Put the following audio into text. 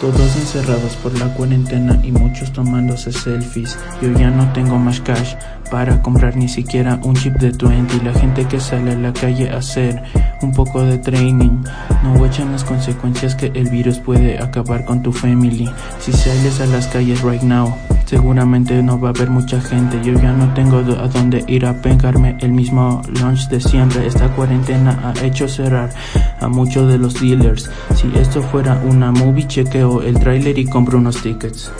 Todos encerrados por la cuarentena y muchos tomándose selfies. Yo ya no tengo más cash para comprar ni siquiera un chip de 20. La gente que sale a la calle a hacer un poco de training. No echan las consecuencias que el virus puede acabar con tu family. Si sales a las calles right now, seguramente no va a haber mucha gente. Yo ya no tengo a dónde ir a pegarme el mismo lunch de siempre. Esta cuarentena ha hecho cerrar a muchos de los dealers. Si esto fuera una movie, chequeo el trailer y compro unos tickets.